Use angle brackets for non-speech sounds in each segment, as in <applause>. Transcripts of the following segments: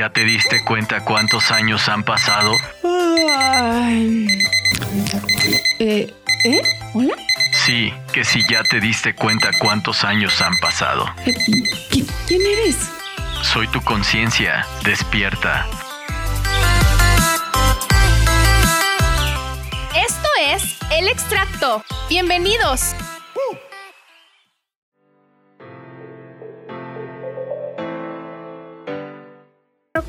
¿Ya te diste cuenta cuántos años han pasado? Eh, ¿Eh? ¿Hola? Sí, que si ya te diste cuenta cuántos años han pasado. Eh, ¿Quién eres? Soy tu conciencia, despierta. Esto es El Extracto. Bienvenidos.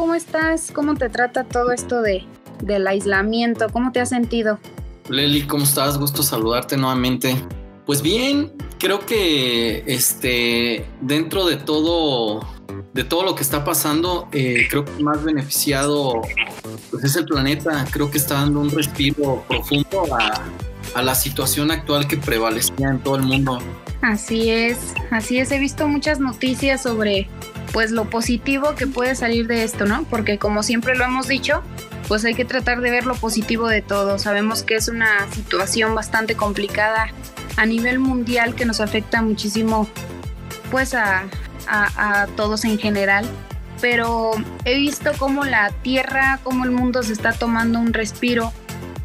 ¿Cómo estás? ¿Cómo te trata todo esto de, del aislamiento? ¿Cómo te has sentido? Leli, ¿cómo estás? Gusto saludarte nuevamente. Pues bien, creo que este dentro de todo de todo lo que está pasando, eh, creo que más beneficiado pues es el planeta. Creo que está dando un respiro profundo a, a la situación actual que prevalecía en todo el mundo. Así es, así es. He visto muchas noticias sobre pues lo positivo que puede salir de esto, ¿no? Porque como siempre lo hemos dicho, pues hay que tratar de ver lo positivo de todo. Sabemos que es una situación bastante complicada a nivel mundial que nos afecta muchísimo pues a, a, todos en general. Pero he visto cómo la tierra, cómo el mundo se está tomando un respiro,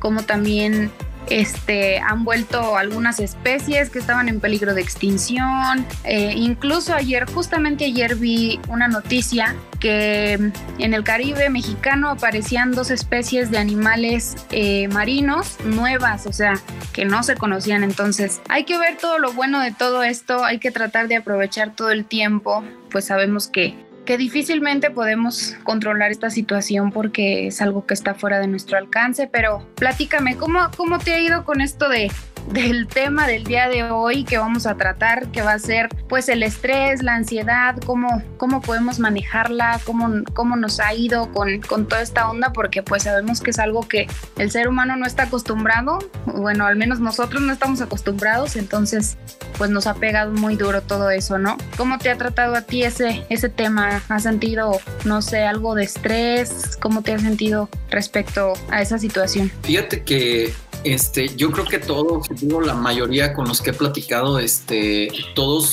cómo también este, han vuelto algunas especies que estaban en peligro de extinción. Eh, incluso ayer, justamente ayer vi una noticia que en el Caribe mexicano aparecían dos especies de animales eh, marinos nuevas, o sea, que no se conocían. Entonces, hay que ver todo lo bueno de todo esto, hay que tratar de aprovechar todo el tiempo, pues sabemos que que difícilmente podemos controlar esta situación porque es algo que está fuera de nuestro alcance, pero platícame, ¿cómo, cómo te ha ido con esto de del tema del día de hoy que vamos a tratar, que va a ser pues el estrés, la ansiedad, cómo, cómo podemos manejarla, cómo, cómo nos ha ido con, con toda esta onda, porque pues sabemos que es algo que el ser humano no está acostumbrado, bueno, al menos nosotros no estamos acostumbrados, entonces pues nos ha pegado muy duro todo eso, ¿no? ¿Cómo te ha tratado a ti ese, ese tema? ¿Has sentido, no sé, algo de estrés? ¿Cómo te has sentido respecto a esa situación? Fíjate que este, yo creo que todos, digo la mayoría con los que he platicado, este, todos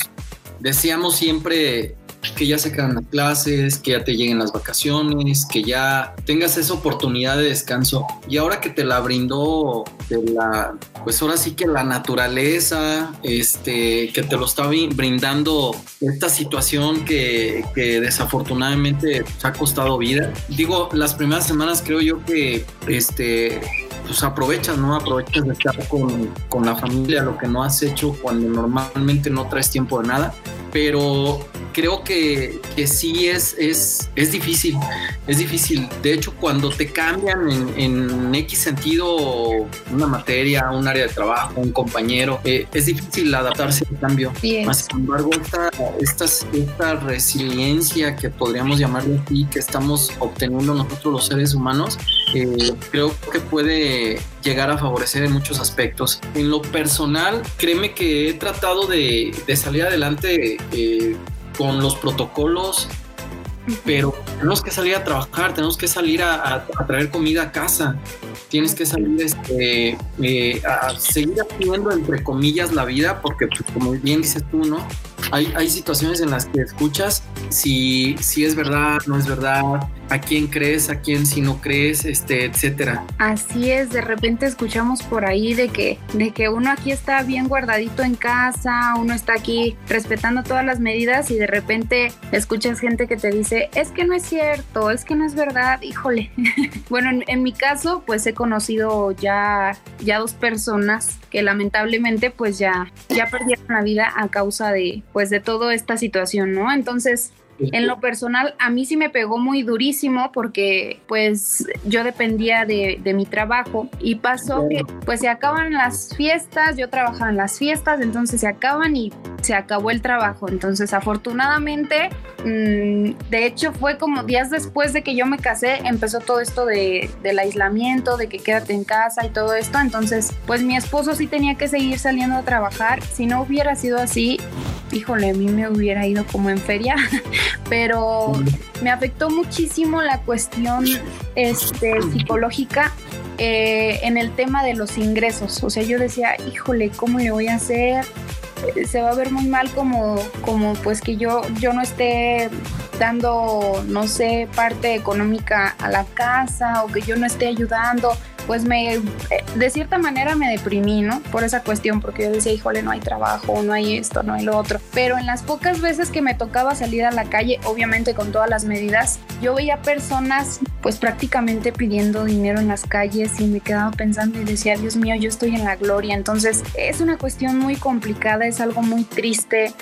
decíamos siempre que ya se quedan las clases, que ya te lleguen las vacaciones, que ya tengas esa oportunidad de descanso. Y ahora que te la brindó pues ahora sí que la naturaleza, este, que te lo está brindando esta situación que, que desafortunadamente te ha costado vida. Digo, las primeras semanas creo yo que este pues aprovechas, ¿no? Aprovechas de estar con, con, la familia, lo que no has hecho cuando normalmente no traes tiempo de nada. Pero creo que, que sí es, es, es difícil, es difícil. De hecho, cuando te cambian en, en X sentido una materia, un área de trabajo, un compañero, eh, es difícil adaptarse al cambio. Más sin embargo, esta, esta, esta resiliencia que podríamos llamarle aquí, que estamos obteniendo nosotros los seres humanos, eh, creo que puede llegar a favorecer en muchos aspectos. En lo personal, créeme que he tratado de, de salir adelante eh, con los protocolos, pero tenemos que salir a trabajar, tenemos que salir a, a, a traer comida a casa, tienes que salir este, eh, a seguir haciendo entre comillas la vida, porque pues, como bien dices tú, ¿no? Hay, hay situaciones en las que escuchas si, si es verdad, no es verdad, a quién crees, a quién si no crees, este, etcétera. Así es, de repente escuchamos por ahí de que, de que uno aquí está bien guardadito en casa, uno está aquí respetando todas las medidas y de repente escuchas gente que te dice, es que no es cierto, es que no es verdad, híjole. <laughs> bueno, en, en, mi caso, pues he conocido ya, ya dos personas que lamentablemente pues ya, ya perdieron la vida a causa de, pues de toda esta situación, ¿no? Entonces, en lo personal, a mí sí me pegó muy durísimo porque pues yo dependía de, de, mi trabajo y pasó que pues se acaban las fiestas, yo trabajaba en las fiestas, entonces se acaban y se acabó el trabajo. Entonces afortunadamente, mmm, de hecho fue como días después de que yo me casé, empezó todo esto de, del aislamiento, de que quédate en casa y todo esto. Entonces pues mi esposo sí tenía que seguir saliendo a trabajar. Si no hubiera sido así, híjole, a mí me hubiera ido como en feria. <laughs> pero me afectó muchísimo la cuestión este, psicológica eh, en el tema de los ingresos. O sea, yo decía, híjole, ¿cómo le voy a hacer? Se va a ver muy mal como, como pues que yo, yo no esté dando, no sé, parte económica a la casa o que yo no esté ayudando, pues me, eh, de cierta manera me deprimí, ¿no? Por esa cuestión, porque yo decía, híjole, no hay trabajo, no hay esto, no hay lo otro. Pero en las pocas veces que me tocaba salir a la calle, obviamente con todas las medidas, yo veía personas pues prácticamente pidiendo dinero en las calles y me quedaba pensando y decía, Dios mío, yo estoy en la gloria. Entonces es una cuestión muy complicada, es algo muy triste.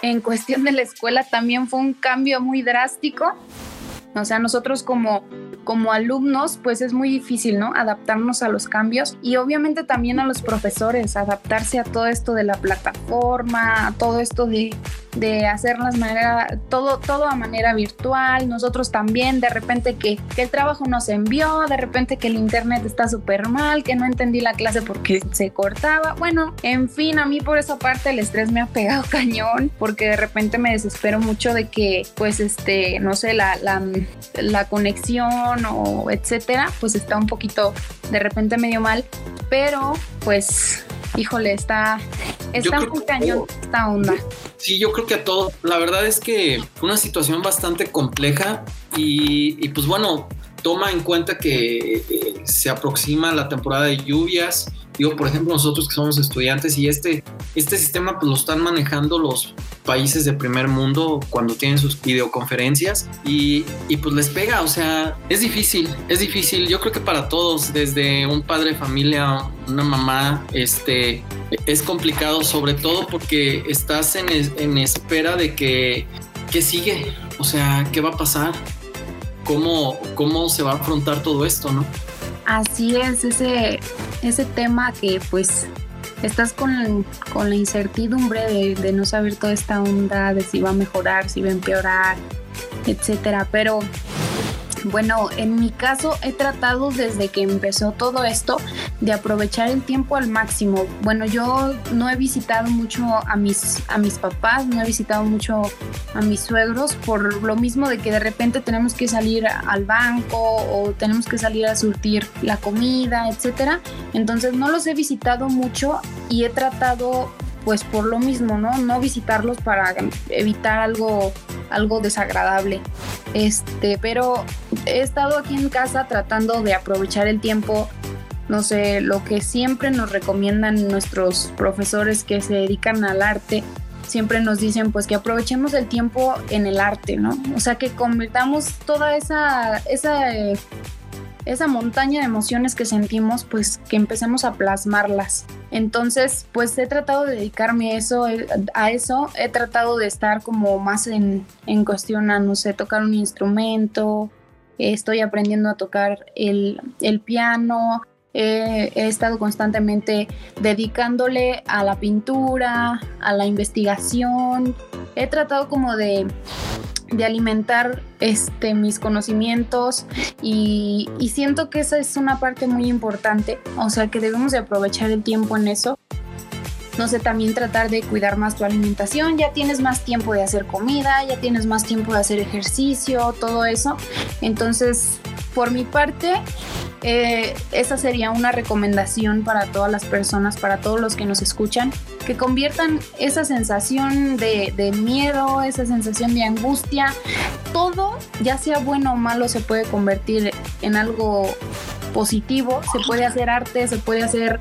En cuestión de la escuela también fue un cambio muy drástico. O sea, nosotros como como alumnos, pues es muy difícil, ¿no? Adaptarnos a los cambios y obviamente también a los profesores, adaptarse a todo esto de la plataforma, a todo esto de, de hacerlas manera, todo, todo a manera virtual. Nosotros también, de repente que, que el trabajo nos envió, de repente que el internet está súper mal, que no entendí la clase porque se cortaba. Bueno, en fin, a mí por esa parte el estrés me ha pegado <laughs> cañón porque de repente me desespero mucho de que, pues, este, no sé, la, la, la conexión o etcétera, pues está un poquito de repente medio mal, pero pues híjole, está, está muy cañón esta onda. Sí, yo creo que a todos, la verdad es que una situación bastante compleja y, y pues bueno, toma en cuenta que eh, se aproxima la temporada de lluvias, Digo, por ejemplo, nosotros que somos estudiantes y este, este sistema pues lo están manejando los países de primer mundo cuando tienen sus videoconferencias y, y pues les pega, o sea, es difícil, es difícil, yo creo que para todos, desde un padre de familia, una mamá, este, es complicado, sobre todo porque estás en, en espera de que, que sigue, o sea, ¿qué va a pasar? ¿Cómo, ¿Cómo se va a afrontar todo esto, no? Así es, ese, ese tema que pues estás con, con la incertidumbre de, de, no saber toda esta onda, de si va a mejorar, si va a empeorar, etcétera. Pero bueno, en mi caso he tratado desde que empezó todo esto de aprovechar el tiempo al máximo. Bueno, yo no he visitado mucho a mis, a mis papás, no he visitado mucho a mis suegros por lo mismo de que de repente tenemos que salir al banco o tenemos que salir a surtir la comida, etcétera. Entonces no los he visitado mucho y he tratado pues por lo mismo, ¿no? No visitarlos para evitar algo algo desagradable. Este, pero he estado aquí en casa tratando de aprovechar el tiempo no sé, lo que siempre nos recomiendan nuestros profesores que se dedican al arte, siempre nos dicen pues que aprovechemos el tiempo en el arte, ¿no? O sea, que convirtamos toda esa, esa esa montaña de emociones que sentimos, pues que empecemos a plasmarlas. Entonces, pues he tratado de dedicarme a eso, eh, a eso, he tratado de estar como más en, en cuestión a, no sé, tocar un instrumento, estoy aprendiendo a tocar el, el piano, he estado constantemente dedicándole a la pintura, a la investigación, he tratado como de de alimentar este, mis conocimientos y, y, siento que esa es una parte muy importante, o sea que debemos de aprovechar el tiempo en eso. No sé, también tratar de cuidar más tu alimentación, ya tienes más tiempo de hacer comida, ya tienes más tiempo de hacer ejercicio, todo eso. Entonces, por mi parte, eh, esa sería una recomendación para todas las personas, para todos los que nos escuchan, que conviertan esa sensación de, de, miedo, esa sensación de angustia, todo, ya sea bueno o malo, se puede convertir en algo positivo, se puede hacer arte, se puede hacer,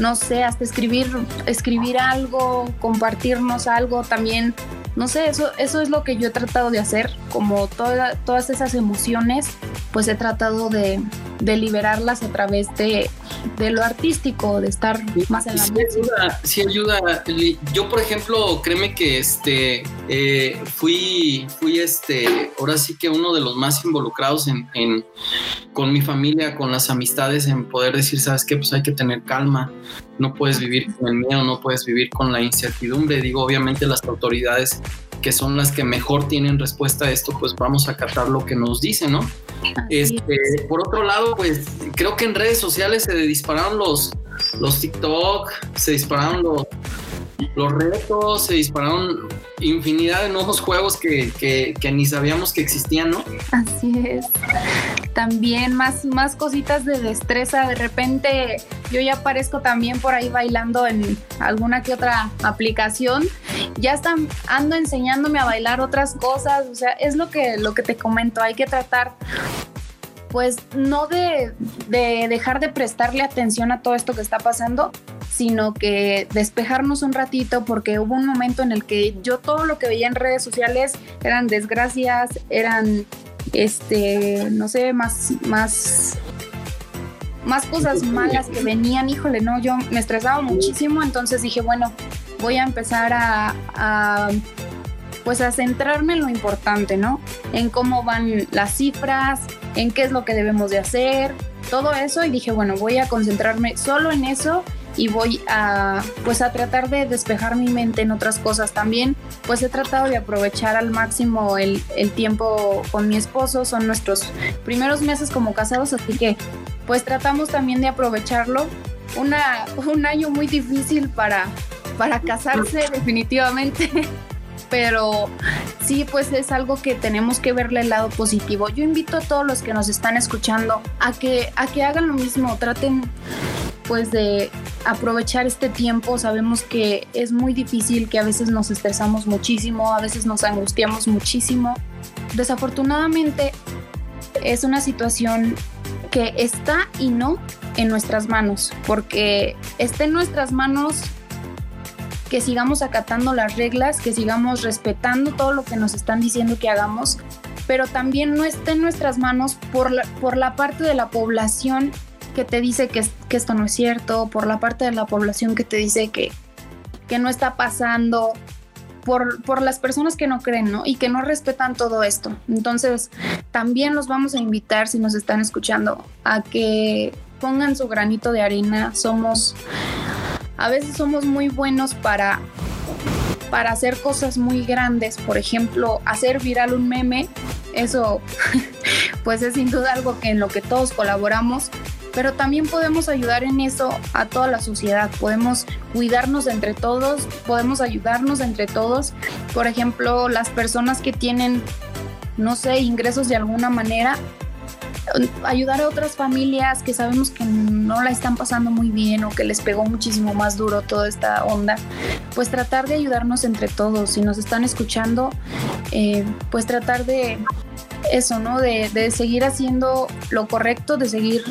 no sé, hasta escribir, escribir algo, compartirnos algo también. No sé, eso, eso es lo que yo he tratado de hacer, como toda, todas esas emociones, pues he tratado de, de liberarlas a través de, de, lo artístico, de estar más en la sí Ayuda, sí ayuda. Yo, por ejemplo, créeme que este eh, fui, fui este, ahora sí que uno de los más involucrados en, en, con mi familia, con las amistades, en poder decir, sabes qué, pues hay que tener calma. No puedes vivir con el miedo, no puedes vivir con la incertidumbre. Digo, obviamente las autoridades que son las que mejor tienen respuesta a esto, pues vamos a acatar lo que nos dicen, ¿no? Este, por otro lado, pues creo que en redes sociales se dispararon los, los TikTok, se dispararon los, los retos, se dispararon infinidad de nuevos juegos que, que, ni sabíamos que existían, ¿no? Así es. También más, más cositas de destreza. De repente yo ya aparezco también por ahí bailando en alguna que otra aplicación. Ya están, ando enseñándome a bailar otras cosas. O sea, es lo que, lo que te comento. Hay que tratar pues no de, de, dejar de prestarle atención a todo esto que está pasando, sino que despejarnos un ratito porque hubo un momento en el que yo todo lo que veía en redes sociales eran desgracias, eran, este, no sé, más, más, más cosas <laughs> malas que venían, híjole, no, yo me estresaba muchísimo, entonces dije, bueno, voy a empezar a, a pues a centrarme en lo importante, ¿no? En cómo van las cifras, en qué es lo que debemos de hacer, todo eso y dije, bueno, voy a concentrarme solo en eso y voy a pues a tratar de despejar mi mente en otras cosas también. Pues he tratado de aprovechar al máximo el, el tiempo con mi esposo. Son nuestros primeros meses como casados así que pues tratamos también de aprovecharlo. Una, un año muy difícil para para casarse <laughs> definitivamente. Pero sí, pues es algo que tenemos que verle el lado positivo. Yo invito a todos los que nos están escuchando a que, a que hagan lo mismo, traten pues de aprovechar este tiempo. Sabemos que es muy difícil, que a veces nos estresamos muchísimo, a veces nos angustiamos muchísimo. Desafortunadamente es una situación que está y no en nuestras manos, porque está en nuestras manos que sigamos acatando las reglas, que sigamos respetando todo lo que nos están diciendo que hagamos, pero también no está en nuestras manos por la, por la parte de la población que te dice que, que, esto no es cierto, por la parte de la población que te dice que, que no está pasando, por, por, las personas que no creen, ¿no? Y que no respetan todo esto. Entonces, también los vamos a invitar, si nos están escuchando, a que pongan su granito de arena. Somos a veces somos muy buenos para, para hacer cosas muy grandes, por ejemplo, hacer viral un meme, eso <laughs> pues es sin duda algo que en lo que todos colaboramos, pero también podemos ayudar en eso a toda la sociedad, podemos cuidarnos entre todos, podemos ayudarnos entre todos, por ejemplo, las personas que tienen, no sé, ingresos de alguna manera, ayudar a otras familias que sabemos que no la están pasando muy bien o que les pegó muchísimo más duro toda esta onda, pues tratar de ayudarnos entre todos. Si nos están escuchando, eh, pues tratar de eso, ¿no? De, de, seguir haciendo lo correcto, de seguir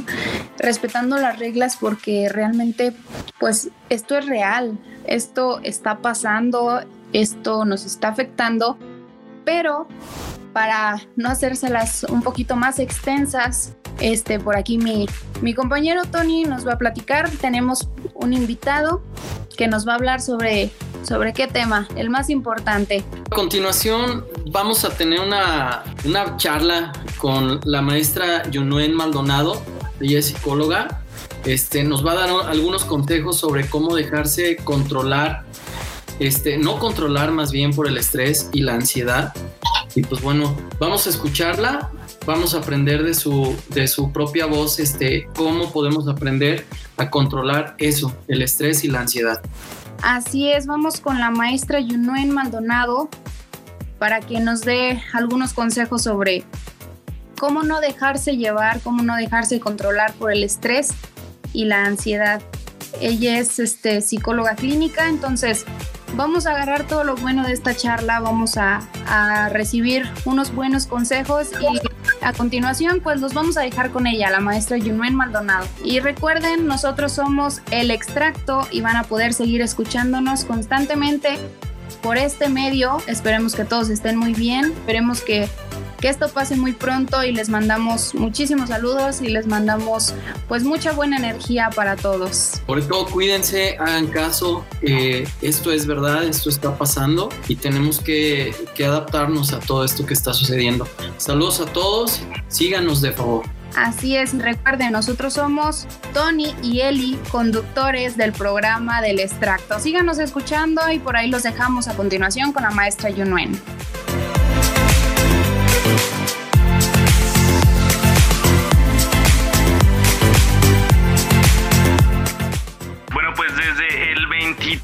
respetando las reglas porque realmente, pues esto es real, esto está pasando, esto nos está afectando, pero para no hacérselas un poquito más extensas, este, por aquí mi, mi compañero Tony nos va a platicar. Tenemos un invitado que nos va a hablar sobre, sobre qué tema, el más importante. A continuación vamos a tener una, una charla con la maestra Yunuen Maldonado, ella es psicóloga. Este, nos va a dar algunos consejos sobre cómo dejarse controlar, este, no controlar más bien por el estrés y la ansiedad y pues bueno, vamos a escucharla, vamos a aprender de su, de su propia voz este, cómo podemos aprender a controlar eso, el estrés y la ansiedad. Así es, vamos con la maestra Yunuen Maldonado para que nos dé algunos consejos sobre cómo no dejarse llevar, cómo no dejarse controlar por el estrés y la ansiedad. Ella es este, psicóloga clínica, entonces vamos a agarrar todo lo bueno de esta charla, vamos a, recibir unos buenos consejos y a continuación pues los vamos a dejar con ella, la maestra Yunuen Maldonado. Y recuerden, nosotros somos El Extracto y van a poder seguir escuchándonos constantemente por este medio. Esperemos que todos estén muy bien, esperemos que que esto pase muy pronto y les mandamos muchísimos saludos y les mandamos pues mucha buena energía para todos. Por todo cuídense, hagan caso, eh, esto es verdad, esto está pasando y tenemos que, que adaptarnos a todo esto que está sucediendo. Saludos a todos, síganos de favor. Así es, recuerden, nosotros somos Tony y Eli, conductores del programa del extracto. Síganos escuchando y por ahí los dejamos a continuación con la maestra Yunuen.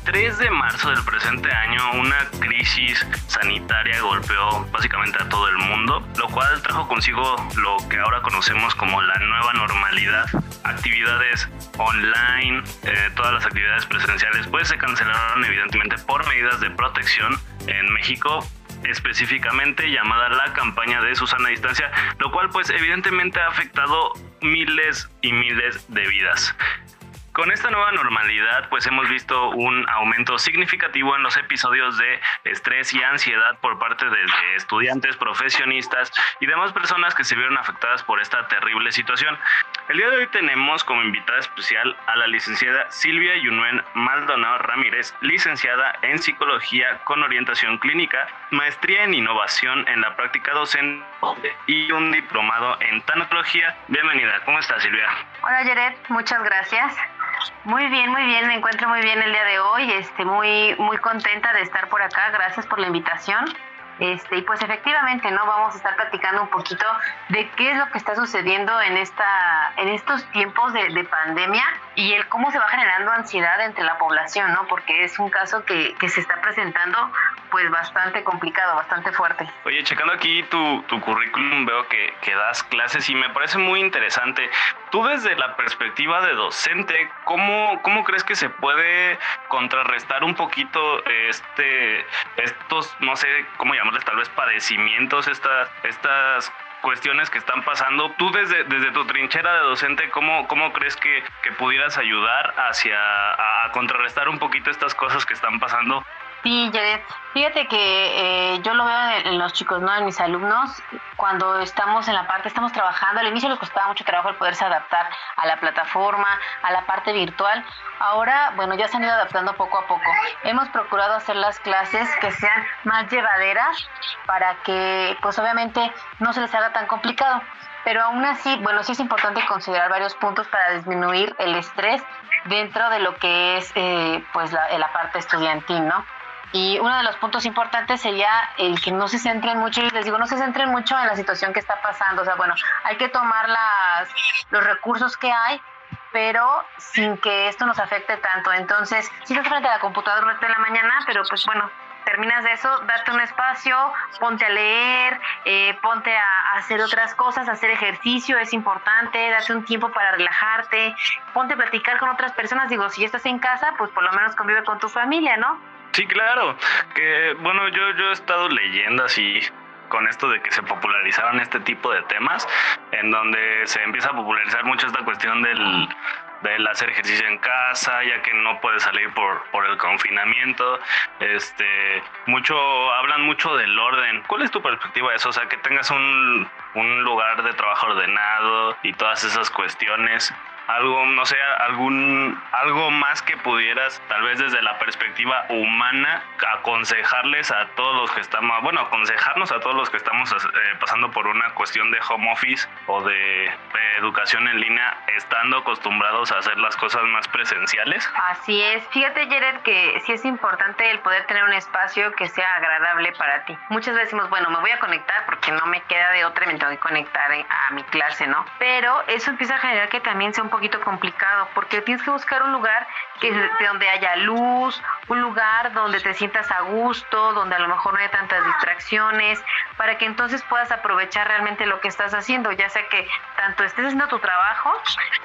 3 de marzo del presente año, una crisis sanitaria golpeó básicamente a todo el mundo, lo cual trajo consigo lo que ahora conocemos como la nueva normalidad. Actividades online, eh, todas las actividades presenciales, pues se cancelaron evidentemente por medidas de protección en México específicamente llamada la campaña de Susana Distancia, lo cual pues evidentemente ha afectado miles y miles de vidas. Con esta nueva normalidad, pues hemos visto un aumento significativo en los episodios de estrés y ansiedad por parte de, estudiantes, profesionistas y demás personas que se vieron afectadas por esta terrible situación. El día de hoy tenemos como invitada especial a la licenciada Silvia Yunuen Maldonado Ramírez, licenciada en psicología con orientación clínica, maestría en innovación en la práctica docente y un diplomado en tanatología. Bienvenida, ¿cómo estás Silvia? Hola Jared, muchas gracias. Muy bien, muy bien, me encuentro muy bien el día de hoy, este, muy, muy contenta de estar por acá, gracias por la invitación. Este, y pues efectivamente, ¿no? Vamos a estar platicando un poquito de qué es lo que está sucediendo en esta, en estos tiempos de, de pandemia y el cómo se va generando ansiedad entre la población, ¿no? Porque es un caso que, que se está presentando pues bastante complicado, bastante fuerte. Oye, checando aquí tu, tu currículum veo que, que, das clases y me parece muy interesante. Tú desde la perspectiva de docente, ¿cómo, cómo crees que se puede contrarrestar un poquito este, estos, no sé cómo llamarles, tal vez padecimientos, estas, estas cuestiones que están pasando. Tú desde, desde tu trinchera de docente, ¿cómo, cómo crees que, que pudieras ayudar hacia a contrarrestar un poquito estas cosas que están pasando Sí, Jared. Fíjate que eh, yo lo veo en, los chicos, ¿no? En mis alumnos, cuando estamos en la parte, estamos trabajando, al inicio les costaba mucho trabajo el poderse adaptar a la plataforma, a la parte virtual. Ahora, bueno, ya se han ido adaptando poco a poco. Hemos procurado hacer las clases que sean más llevaderas para que, pues obviamente, no se les haga tan complicado pero aún así, bueno, sí es importante considerar varios puntos para disminuir el estrés dentro de lo que es eh, pues la, la, parte estudiantil, ¿no? Y uno de los puntos importantes sería el que no se centren mucho, y les digo, no se centren mucho en la situación que está pasando. O sea, bueno, hay que tomar las, los recursos que hay, pero sin que esto nos afecte tanto. Entonces, si estás frente a la computadora durante la mañana, pero pues bueno, terminas de eso, date un espacio, ponte a leer, eh, ponte a hacer otras cosas, hacer ejercicio es importante, date un tiempo para relajarte, ponte a platicar con otras personas. Digo, si estás en casa, pues por lo menos convive con tu familia, ¿no? Sí, claro. Que bueno, yo, yo he estado leyendo así con esto de que se popularizaron este tipo de temas, en donde se empieza a popularizar mucho esta cuestión del, del hacer ejercicio en casa, ya que no puedes salir por, por el confinamiento. Este, mucho, hablan mucho del orden. ¿Cuál es tu perspectiva de eso? O sea, que tengas un, un lugar de trabajo ordenado y todas esas cuestiones algo, no sé, algún, algo más que pudieras, tal vez desde la perspectiva humana, aconsejarles a todos los que estamos, bueno, aconsejarnos a todos los que estamos eh, pasando por una cuestión de home office o de, educación en línea, estando acostumbrados a hacer las cosas más presenciales? Así es. Fíjate, Jared, que sí es importante el poder tener un espacio que sea agradable para ti. Muchas veces decimos, bueno, me voy a conectar porque no me queda de otra, me tengo que conectar a mi clase, ¿no? Pero eso empieza a generar que también sea un poquito complicado porque tienes que buscar un lugar que de donde haya luz, un lugar donde te sientas a gusto, donde a lo mejor no haya tantas distracciones, para que entonces puedas aprovechar realmente lo que estás haciendo, ya sea que tanto estés haciendo tu trabajo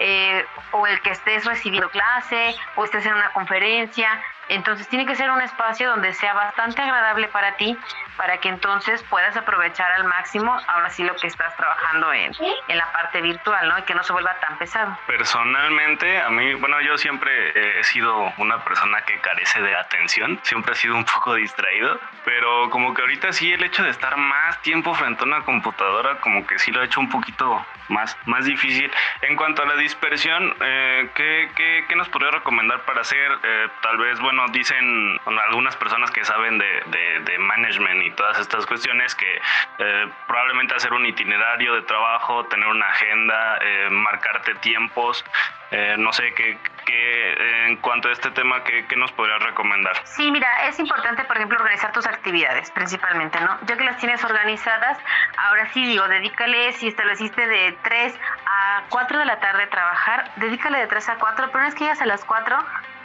eh, o el que estés recibiendo clase o estés en una conferencia, entonces tiene que ser un espacio donde sea bastante agradable para ti, para que entonces puedas aprovechar al máximo ahora sí lo que estás trabajando en, en la parte virtual, ¿no? Y que no se vuelva tan pesado. Personalmente, a mí, bueno, yo siempre he sido una persona que carece de atención, siempre he sido un <laughs> poco distraído, pero como que ahorita sí el hecho de estar más tiempo frente a una computadora, como que sí lo ha hecho un poquito más, más difícil. En cuanto a la dispersión, eh, ¿qué, qué, qué, nos podría recomendar para hacer? Eh, tal vez, bueno, dicen algunas personas que saben de, de, de management y todas estas cuestiones que eh, probablemente hacer un itinerario de trabajo, tener una agenda, eh, marcarte tiempos, eh, no sé, qué, qué, en cuanto a este tema, ¿qué, ¿qué, nos podrías recomendar? Sí, mira, es importante, por ejemplo, organizar tus actividades, principalmente, ¿no? Ya que las tienes organizadas, ahora sí digo, dedícale, si estableciste de 3 a 4 de la tarde trabajar, dedícale de 3 a 4, pero no es que llegas a las 4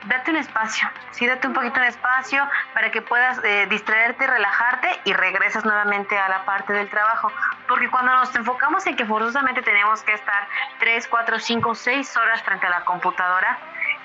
date un espacio, sí, date un poquito de espacio para que puedas eh, distraerte, relajarte y regresas nuevamente a la parte del trabajo. Porque cuando nos enfocamos en que forzosamente tenemos que estar 3, 4, 5, 6 horas frente a la computadora,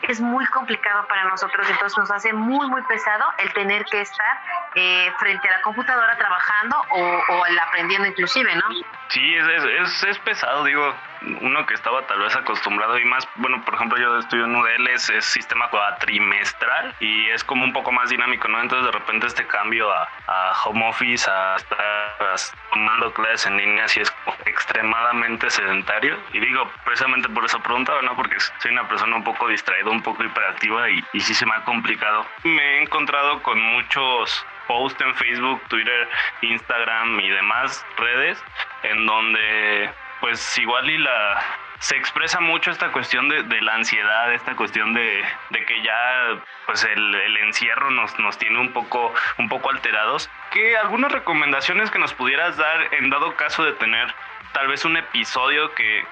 es muy complicado para nosotros, entonces nos hace muy, muy pesado el tener que estar eh, frente a la computadora trabajando o, el aprendiendo inclusive, ¿no? Sí, es, es, pesado, digo, uno que estaba tal vez acostumbrado y más, bueno, por ejemplo, yo estudio en UDL, es, es sistema trimestral y es como un poco más dinámico, ¿no? Entonces de repente este cambio a, a home office, a estar tomando clases en línea, sí es extremadamente sedentario. Y digo, precisamente por eso preguntaba, ¿no? Porque soy una persona un poco distraída, un poco hiperactiva y, y sí se me ha complicado. Me he encontrado con muchos post en Facebook, Twitter, Instagram y demás redes en donde pues igual y la se expresa mucho esta cuestión de, la ansiedad, esta cuestión de, que ya pues el, el, encierro nos, nos tiene un poco, un poco alterados. ¿Qué algunas recomendaciones que nos pudieras dar en dado caso de tener tal vez un episodio que,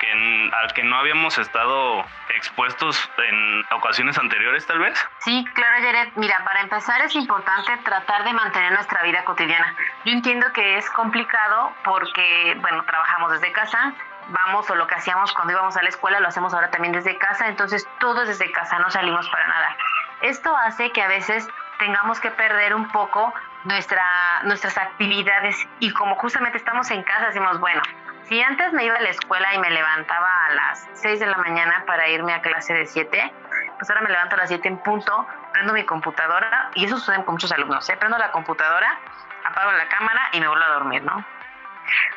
al que no habíamos estado expuestos en ocasiones anteriores, tal vez? Sí, claro, Jared. Mira, para empezar es importante tratar de mantener nuestra vida cotidiana. Yo entiendo que es complicado porque, bueno, trabajamos desde casa, vamos o lo que hacíamos cuando íbamos a la escuela lo hacemos ahora también desde casa, entonces todo es desde casa, no salimos para nada. Esto hace que a veces tengamos que perder un poco nuestra, nuestras actividades y como justamente estamos en casa decimos, bueno, si antes me iba a la escuela y me levantaba a las 6 de la mañana para irme a clase de 7, pues ahora me levanto a las 7 en punto, prendo mi computadora, y eso sucede con muchos alumnos, ¿eh? prendo la computadora, apago la cámara y me vuelvo a dormir, ¿no?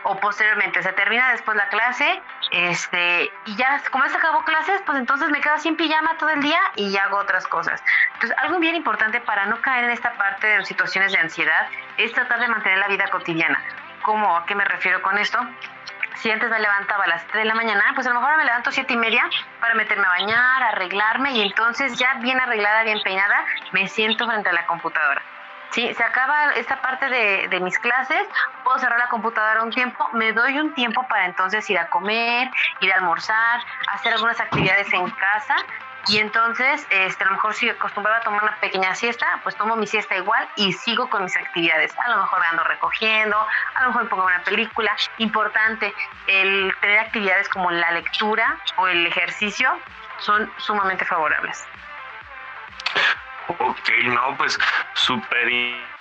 O posteriormente, se termina después la clase, este, y ya, como se acabó clases, pues entonces me quedo así en pijama todo el día y hago otras cosas. Entonces, algo bien importante para no caer en esta parte de situaciones de ansiedad es tratar de mantener la vida cotidiana. ¿Cómo? ¿A qué me refiero con esto? Si antes me levantaba a las 3 de la mañana, pues a lo mejor me levanto a 7 y media para meterme a bañar, arreglarme y entonces ya bien arreglada, bien peinada, me siento frente a la computadora. Sí, se acaba esta parte de, de, mis clases, puedo cerrar la computadora un tiempo, me doy un tiempo para entonces ir a comer, ir a almorzar, hacer algunas actividades en casa y entonces, este, a lo mejor si acostumbraba a tomar una pequeña siesta, pues tomo mi siesta igual y sigo con mis actividades. A lo mejor ando recogiendo, a lo mejor pongo una película. Importante, el tener actividades como la lectura o el ejercicio son sumamente favorables. Ok, no, pues súper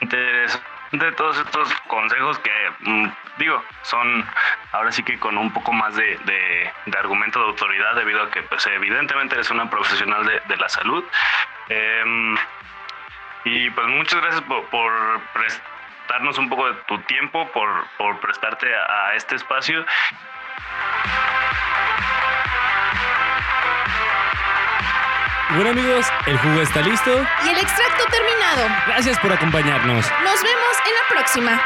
interesante de todos estos consejos que, mm, digo, son ahora sí que con un poco más de, de, argumento de autoridad debido a que, pues, evidentemente eres una profesional de, de la salud. Eh, y pues muchas gracias por, prestarnos un poco de tu tiempo, por, por prestarte a este espacio. Bueno amigos, el jugo está listo. Y el extracto terminado. Gracias por acompañarnos. Nos vemos en la próxima.